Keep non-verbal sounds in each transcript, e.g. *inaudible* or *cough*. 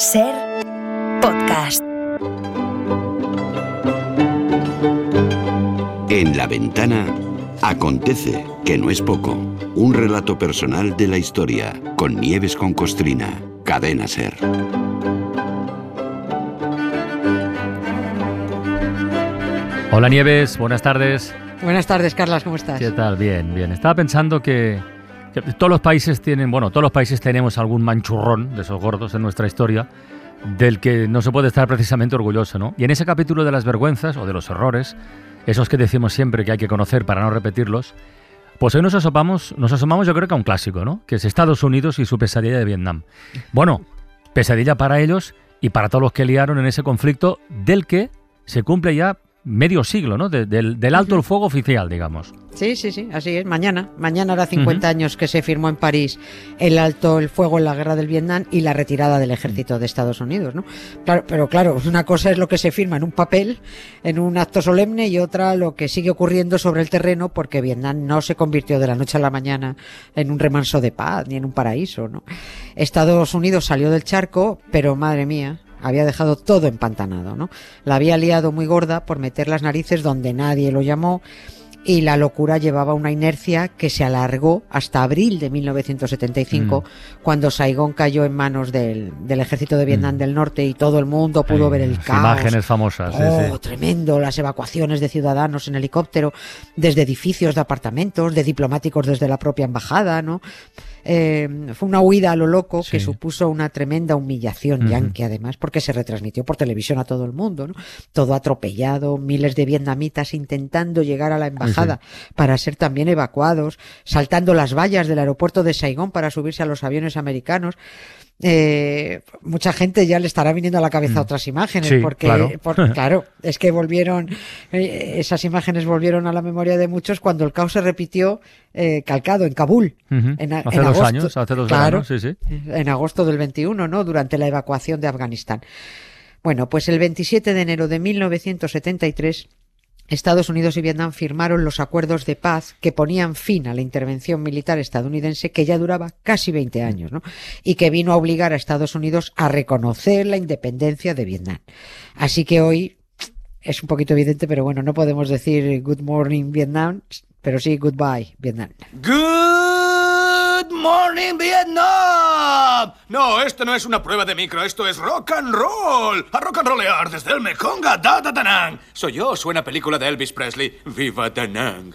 Ser podcast. En la ventana acontece, que no es poco, un relato personal de la historia con Nieves con Costrina, cadena Ser. Hola Nieves, buenas tardes. Buenas tardes, Carlas, ¿cómo estás? ¿Qué tal? Bien, bien. Estaba pensando que, que todos los países tienen, bueno, todos los países tenemos algún manchurrón de esos gordos en nuestra historia del que no se puede estar precisamente orgulloso, ¿no? Y en ese capítulo de las vergüenzas o de los errores, esos que decimos siempre que hay que conocer para no repetirlos, pues hoy nos asomamos, nos asomamos yo creo que a un clásico, ¿no? Que es Estados Unidos y su pesadilla de Vietnam. Bueno, pesadilla para ellos y para todos los que liaron en ese conflicto del que se cumple ya medio siglo, ¿no? De- del, del alto el fuego oficial, digamos. Sí, sí, sí, así es. Mañana, mañana hará 50 años que se firmó en París el alto el fuego en la guerra del Vietnam y la retirada del ejército de Estados Unidos, ¿no? Claro, pero claro, una cosa es lo que se firma en un papel, en un acto solemne, y otra lo que sigue ocurriendo sobre el terreno, porque Vietnam no se convirtió de la noche a la mañana en un remanso de paz ni en un paraíso, ¿no? Estados Unidos salió del charco, pero madre mía, había dejado todo empantanado, ¿no? La había liado muy gorda por meter las narices donde nadie lo llamó y la locura llevaba una inercia que se alargó hasta abril de 1975, cuando Saigón cayó en manos del, del ejército de Vietnam del Norte y todo el mundo pudo ver el caos. Imágenes famosas. sí, Oh, sí. tremendo, las evacuaciones de ciudadanos en helicóptero, desde edificios de apartamentos, de diplomáticos desde la propia embajada, ¿no? Eh, fue una huida a lo loco que supuso una tremenda humillación yanqui, además, porque se retransmitió por televisión a todo el mundo, ¿no? Todo atropellado, miles de vietnamitas intentando llegar a la embajada para ser también evacuados, saltando las vallas del aeropuerto de Saigón para subirse a los aviones americanos. Eh, mucha gente ya le estará viniendo a la cabeza otras imágenes Mm. Sí, porque claro. por- *laughs* claro, es que volvieron eh, esas imágenes volvieron a la memoria de muchos cuando el caos se repitió eh, calcado en Kabul en, Hace en dos agosto. años, hace dos Claro, veranos, sí, sí. en agosto del 21, ¿no? Durante la evacuación de Afganistán. Bueno, pues el 27 de enero de 1973 Estados Unidos y Vietnam firmaron los acuerdos de paz que ponían fin a la intervención militar estadounidense que ya duraba casi 20 años, ¿no? Y que vino a obligar a Estados Unidos a reconocer la independencia de Vietnam. Así que hoy es un poquito evidente, pero bueno, no podemos decir good morning Vietnam, pero sí goodbye Vietnam. Good morning, Vietnam. No, esto no es una prueba de micro, esto es rock and roll. A rock and rollear desde el Mekong a Da Da Da Nang. Soy yo, suena película de Elvis Presley. Viva Da Nang.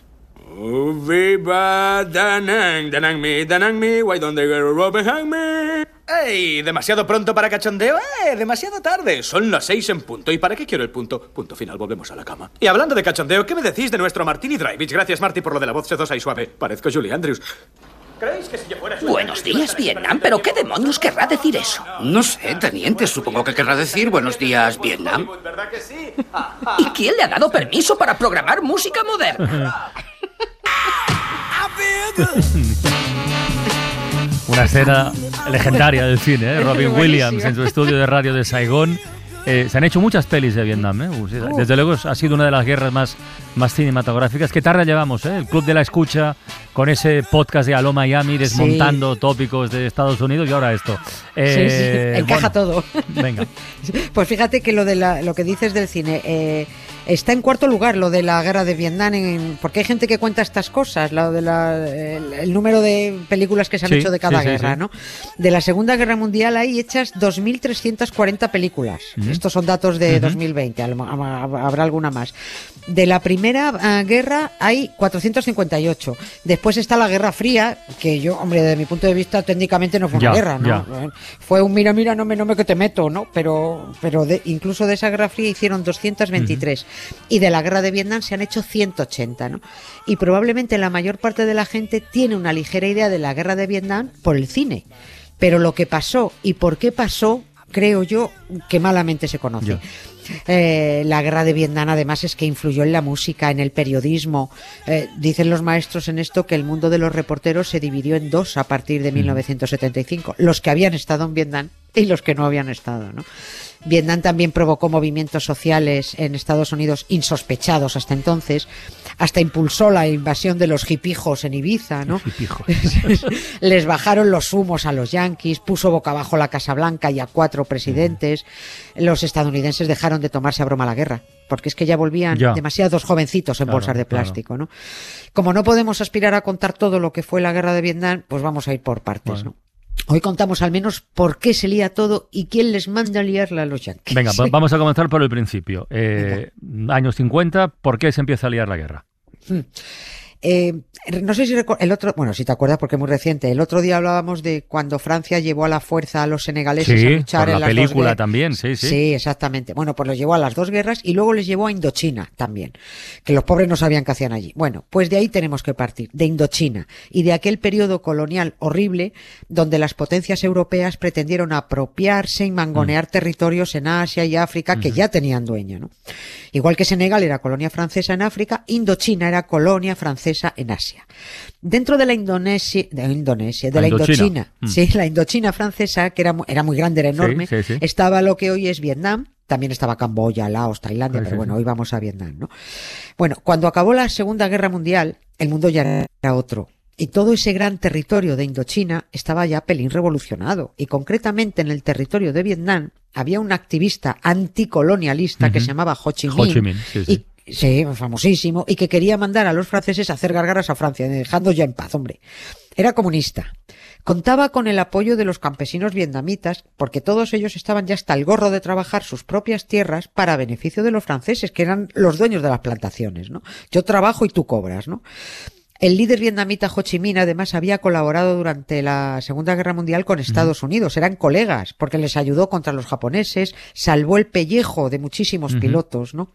Oh, viva Da Nang, Da Nang me, Da Nang me, why don't they get a rope behind me? ¡Ey! ¿Demasiado pronto para cachondeo? ¡Eh! Demasiado tarde. Son las seis en punto. ¿Y para qué quiero el punto? Punto final, volvemos a la cama. Y hablando de cachondeo, ¿qué me decís de nuestro Martini Drivich? Gracias, Marty, por lo de la voz sedosa y suave. Parezco Julie Andrews. ¿Creéis que si yo fuera Buenos días, Vietnam, pero ¿qué demonios querrá decir eso? No sé, teniente, supongo que querrá decir buenos días, Vietnam. ¿Verdad que sí? *laughs* ¿Y quién le ha dado permiso para programar música moderna? Una escena legendaria del cine, ¿eh? *laughs* Robin. Williams en su estudio de radio de Saigón. Eh, se han hecho muchas pelis de Vietnam, ¿eh? Uh, sí, Desde luego ha sido una de las guerras más, más cinematográficas. ¿Qué tarde llevamos, eh? El Club de la Escucha con ese podcast de Aló Miami desmontando tópicos de Estados Unidos y ahora esto. Sí, sí, Eh, encaja bueno, todo. Venga. *laughs* Pues fíjate que lo de la- lo que dices del cine eh, está en cuarto lugar lo de la guerra de Vietnam en- porque hay gente que cuenta estas cosas, lo de la- el, el número de películas que se han Sí, hecho de cada sí, guerra, sí. ¿no? De la Segunda Guerra Mundial hay hechas 2.340 películas. Estos son datos de 2020, a lo mo- a- habrá alguna más. De la Primera ah, Guerra hay 458. Después está la Guerra Fría, que yo, hombre, desde mi punto de vista técnicamente no fue Ya, una guerra, ¿no? ya. Fue un mira, mira, no me, no me que te meto, ¿no? Pero, pero de- incluso de esa guerra fría hicieron 223 y de la guerra de Vietnam se han hecho 180, ¿no? Y probablemente la mayor parte de la gente tiene una ligera idea de la guerra de Vietnam por el cine. Pero lo que pasó y por qué pasó, creo yo, que malamente se conoce. Eh, la guerra de Vietnam además es que influyó en la música, en el periodismo. Eh, dicen los maestros en esto que el mundo de los reporteros se dividió en dos a partir de 1975. Los que habían estado en Vietnam y los que no habían estado, ¿no? Vietnam también provocó movimientos sociales en Estados Unidos insospechados hasta entonces, hasta impulsó la invasión de los hipijos en Ibiza, ¿no? *laughs* Les bajaron los humos a los yanquis, puso boca abajo la Casa Blanca y a cuatro presidentes. Los estadounidenses dejaron de tomarse a broma la guerra, porque es que ya volvían Ya. demasiados jovencitos en Claro, bolsas de claro. plástico, ¿no? Como no podemos aspirar a contar todo lo que fue la guerra de Vietnam, pues vamos a ir por partes, Bueno. ¿no? Hoy contamos al menos por qué se lía todo y quién les manda a liarla a los yanquis. Venga, va- *laughs* vamos a comenzar por el principio. Eh, años 50, ¿por qué se empieza a liar la guerra? Eh, no sé si el otro, bueno, si te acuerdas porque es muy reciente. El otro día hablábamos de cuando Francia llevó a la fuerza a los senegaleses a Sí, luchar por en la las película también, sí, sí. exactamente. Bueno, pues los llevó a las dos guerras y luego les llevó a Indochina también, que los pobres no sabían qué hacían allí. Bueno, pues de ahí tenemos que partir, de Indochina y de aquel periodo colonial horrible donde las potencias europeas pretendieron apropiarse y Mm. mangonear territorios en Asia y África que ya tenían dueño, ¿no? Igual que Senegal era colonia francesa en África, Indochina era colonia francesa en Asia. Dentro de la Indonesia, de Indonesia, de La la Indochina. Indochina, Mm. sí, la Indochina francesa, que era, era muy grande, era enorme, sí, sí. estaba lo que hoy es Vietnam, también estaba Camboya, Laos, Tailandia, pero bueno, hoy vamos a Vietnam, ¿no? Bueno, cuando acabó la Segunda Guerra Mundial, el mundo ya era otro. Y todo ese gran territorio de Indochina estaba ya pelín revolucionado. Y concretamente en el territorio de Vietnam había un activista anticolonialista que se llamaba Ho Chi Minh. Ho Chi Minh, sí, sí. Y, sí, famosísimo. Y que quería mandar a los franceses a hacer gargaras a Francia, dejando ya en paz, hombre. Era comunista. Contaba con el apoyo de los campesinos vietnamitas, porque todos ellos estaban ya hasta el gorro de trabajar sus propias tierras para beneficio de los franceses, que eran los dueños de las plantaciones, ¿no? Yo trabajo y tú cobras, ¿no? El líder vietnamita Ho Chi Minh además había colaborado durante la Segunda Guerra Mundial con Estados Unidos. Eran colegas porque les ayudó contra los japoneses, salvó el pellejo de muchísimos pilotos, ¿no?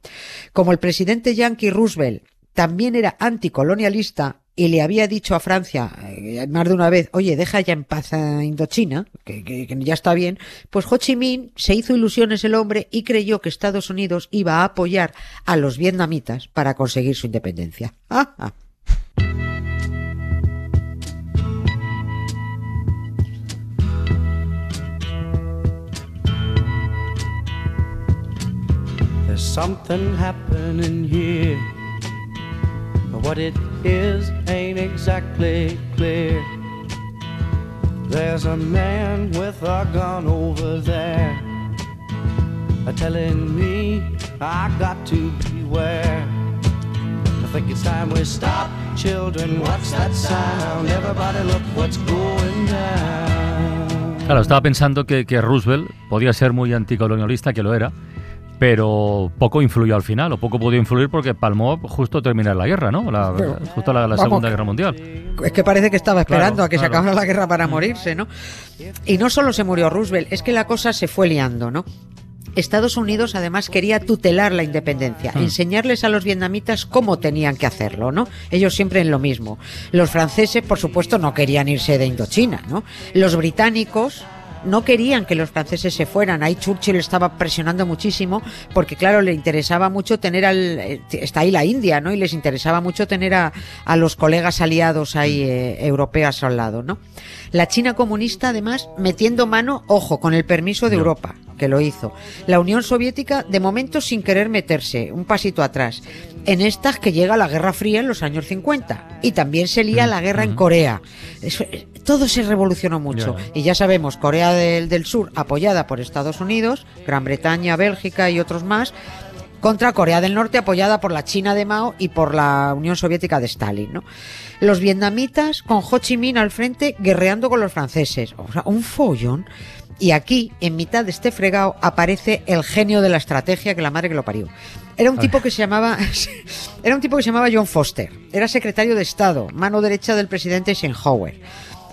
Como el presidente Yankee Roosevelt también era anticolonialista y le había dicho a Francia eh, más de una vez, oye, deja ya en paz a Indochina, que, que- que ya está bien, pues Ho Chi Minh se hizo ilusiones el hombre y creyó que Estados Unidos iba a apoyar a los vietnamitas para conseguir su independencia. Ah, ah. Something happening here. But what it is ain't exactly clear. There's a man with a gun over there. Telling me I got to beware. I think it's time we stop, children. What's that sound? Everybody look what's going down. Claro, estaba pensando que, que Roosevelt podía ser muy anticolonialista, que lo era, pero poco influyó al final, o poco pudo influir porque palmó justo terminar la guerra, ¿no? La- Pero, justo la, la vamos, Segunda Guerra Mundial. Es que parece que estaba esperando Claro, a que se claro. acabara la guerra para morirse, ¿no? Y no solo se murió Roosevelt, es que la cosa se fue liando, ¿no? Estados Unidos además quería tutelar la independencia, enseñarles a los vietnamitas cómo tenían que hacerlo, ¿no? Ellos siempre en lo mismo. Los franceses, por supuesto, no querían irse de Indochina, ¿no? Los británicos no querían que los franceses se fueran. Ahí Churchill estaba presionando muchísimo porque, claro, le interesaba mucho tener al... eh, Está ahí la India, ¿no? Y les interesaba mucho tener a, a los colegas aliados ahí eh, europeos al lado, ¿no? La China comunista, además, metiendo mano, ojo, con el permiso de. Europa, que lo hizo. La Unión Soviética, de momento, sin querer meterse, un pasito atrás. En estas que llega la Guerra Fría en los años 50. Y también se lía la guerra en Corea. Eso, eh, todo se revolucionó mucho. Y ya sabemos, Corea del, del Sur, apoyada por Estados Unidos, Gran Bretaña, Bélgica y otros más, contra Corea del Norte, apoyada por la China de Mao y por la Unión Soviética de Stalin, ¿no? Los vietnamitas con Ho Chi Minh al frente guerreando con los franceses. O sea, un follón. Y aquí, en mitad de este fregado, aparece el genio de la estrategia que la madre que lo parió. Era un tipo que se llamaba *laughs* era un tipo que se llamaba John Foster. Era secretario de Estado, mano derecha del presidente Eisenhower.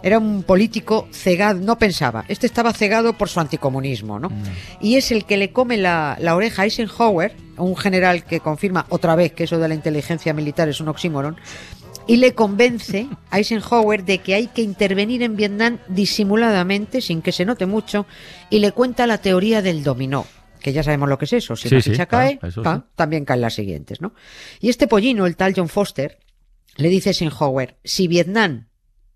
Era un político cegado, no pensaba. Este estaba cegado por su anticomunismo, ¿no? Y es el que le come la, la oreja a Eisenhower, un general que confirma otra vez que eso de la inteligencia militar es un oxímoron, y le convence a Eisenhower de que hay que intervenir en Vietnam disimuladamente, sin que se note mucho, y le cuenta la teoría del dominó, que ya sabemos lo que es eso. Si Sí, la ficha cae, eso pa, sí. también caen las siguientes, ¿no? Y este pollino, el tal John Foster, le dice a Eisenhower, si Vietnam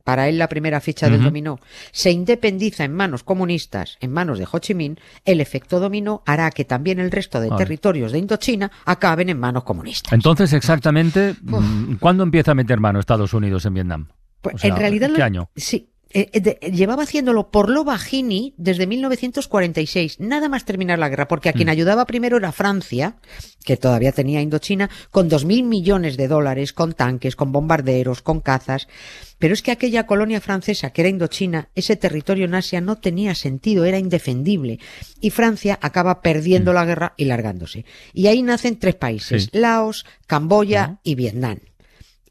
para él la primera ficha del dominó, se independiza en manos comunistas, en manos de Ho Chi Minh, el efecto dominó hará que también el resto de territorios de Indochina acaben en manos comunistas. Entonces, exactamente, mm, ¿cuándo empieza a meter mano Estados Unidos en Vietnam? Pues, en realidad, ¿qué año? Sí, eh, eh, llevaba haciéndolo por lo bajini desde 1946, nada más terminar la guerra, porque a quien mm. ayudaba primero era Francia, que todavía tenía Indochina, con 2.000 millones de dólares, con tanques, con bombarderos, con cazas. Pero es que aquella colonia francesa, que era Indochina, ese territorio en Asia no tenía sentido, era indefendible. Y Francia acaba perdiendo mm. la guerra y largándose. Y ahí nacen tres países, Laos, Camboya y Vietnam.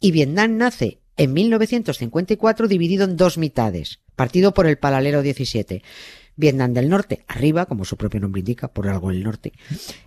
Y Vietnam nace en 1954 dividido en dos mitades, partido por el paralelo 17. Vietnam del Norte, arriba, como su propio nombre indica, por algo el norte,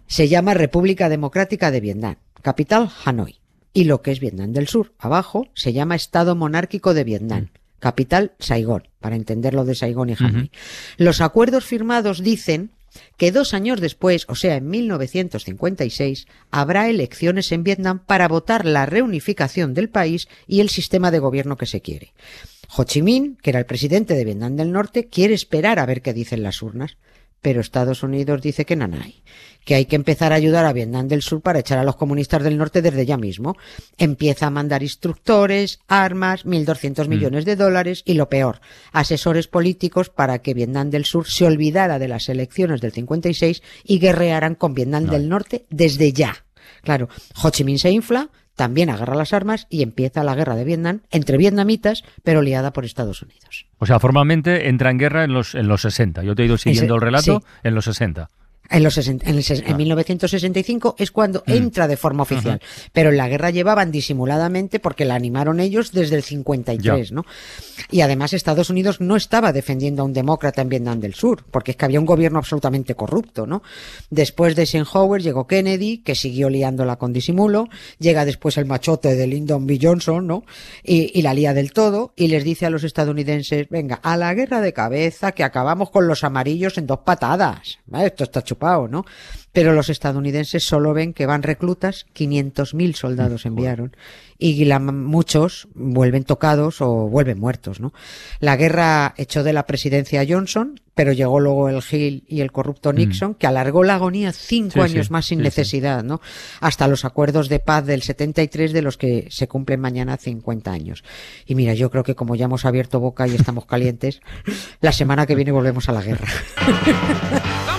se llama República Democrática de Vietnam, capital Hanoi. Y lo que es Vietnam del Sur, abajo, se llama Estado Monárquico de Vietnam, capital Saigón, para entender lo de Saigón y Hanoi. Los acuerdos firmados dicen que dos años después, o sea, en 1956, habrá elecciones en Vietnam para votar la reunificación del país y el sistema de gobierno que se quiere. Ho Chi Minh, que era el presidente de Vietnam del Norte, quiere esperar a ver qué dicen las urnas pero Estados Unidos dice que nanay, que hay que empezar a ayudar a Vietnam del Sur para echar a los comunistas del norte desde ya mismo. Empieza a mandar instructores, armas, 1.200 mm. millones de dólares y lo peor, asesores políticos para que Vietnam del Sur se olvidara de las elecciones del 56 y guerrearan con Vietnam del Norte desde ya. Claro, Ho Chi Minh se infla, también agarra las armas y empieza la guerra de Vietnam entre vietnamitas, pero liada por Estados Unidos. O sea, formalmente entra en guerra en los, en los 60. Yo te he ido siguiendo el relato en los 60. En, los, en, en 1965 es cuando mm. entra de forma oficial. Pero en la guerra llevaban disimuladamente porque la animaron ellos desde el 53, ¿no? Y además Estados Unidos no estaba defendiendo a un demócrata en Vietnam del Sur, porque es que había un gobierno absolutamente corrupto, ¿no? Después de Eisenhower llegó Kennedy, que siguió liándola con disimulo, llega después el machote de Lyndon B. Johnson, ¿no? Y, y la lía del todo, y les dice a los estadounidenses, venga, a la guerra de cabeza, que acabamos con los amarillos en dos patadas. Esto está ¿no? Pero los estadounidenses solo ven que van reclutas, 500.000 soldados enviaron, y muchos vuelven tocados o vuelven muertos, ¿no? La guerra echó de la presidencia a Johnson, pero llegó luego el Hill y el corrupto mm. Nixon, que alargó la agonía cinco años más sin necesidad, ¿no? Hasta los acuerdos de paz del 73 de los que se cumplen mañana 50 años. Y mira, yo creo que como ya hemos abierto boca y estamos calientes, *laughs* la semana que viene volvemos a la guerra. *laughs*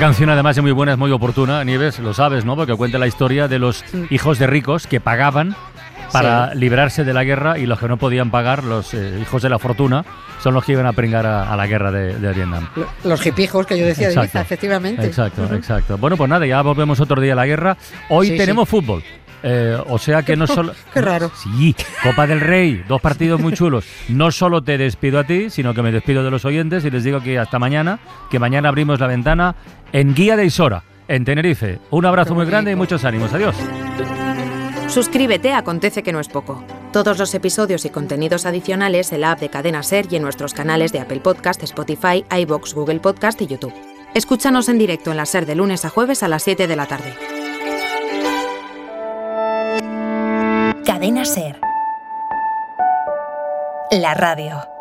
canción además es muy buena, es muy oportuna, Nieves, lo sabes, ¿no? Porque cuenta la historia de los hijos de ricos que pagaban para librarse de la guerra y los que no podían pagar, los eh, hijos de la fortuna, son los que iban a pringar a, la guerra de, Vietnam. Los hipijos que yo decía, efectivamente. Exacto, exacto. Bueno, pues nada, ya volvemos otro día a la guerra. Hoy tenemos fútbol. Eh, o sea que no *laughs* solo... Qué raro. Sí, Copa del Rey, dos partidos muy chulos. No solo te despido a ti, sino que me despido de los oyentes y les digo que hasta mañana, que mañana abrimos la ventana en Guía de Isora, en Tenerife. Un abrazo muy grande y muchos ánimos. Adiós. Suscríbete Acontece que no es poco. Todos los episodios y contenidos adicionales en la app de Cadena Ser y en nuestros canales de Apple Podcast, Spotify, iBox, Google Podcast y YouTube. Escúchanos en directo en la Ser de lunes a jueves a las 7 de la tarde. Ser. La radio.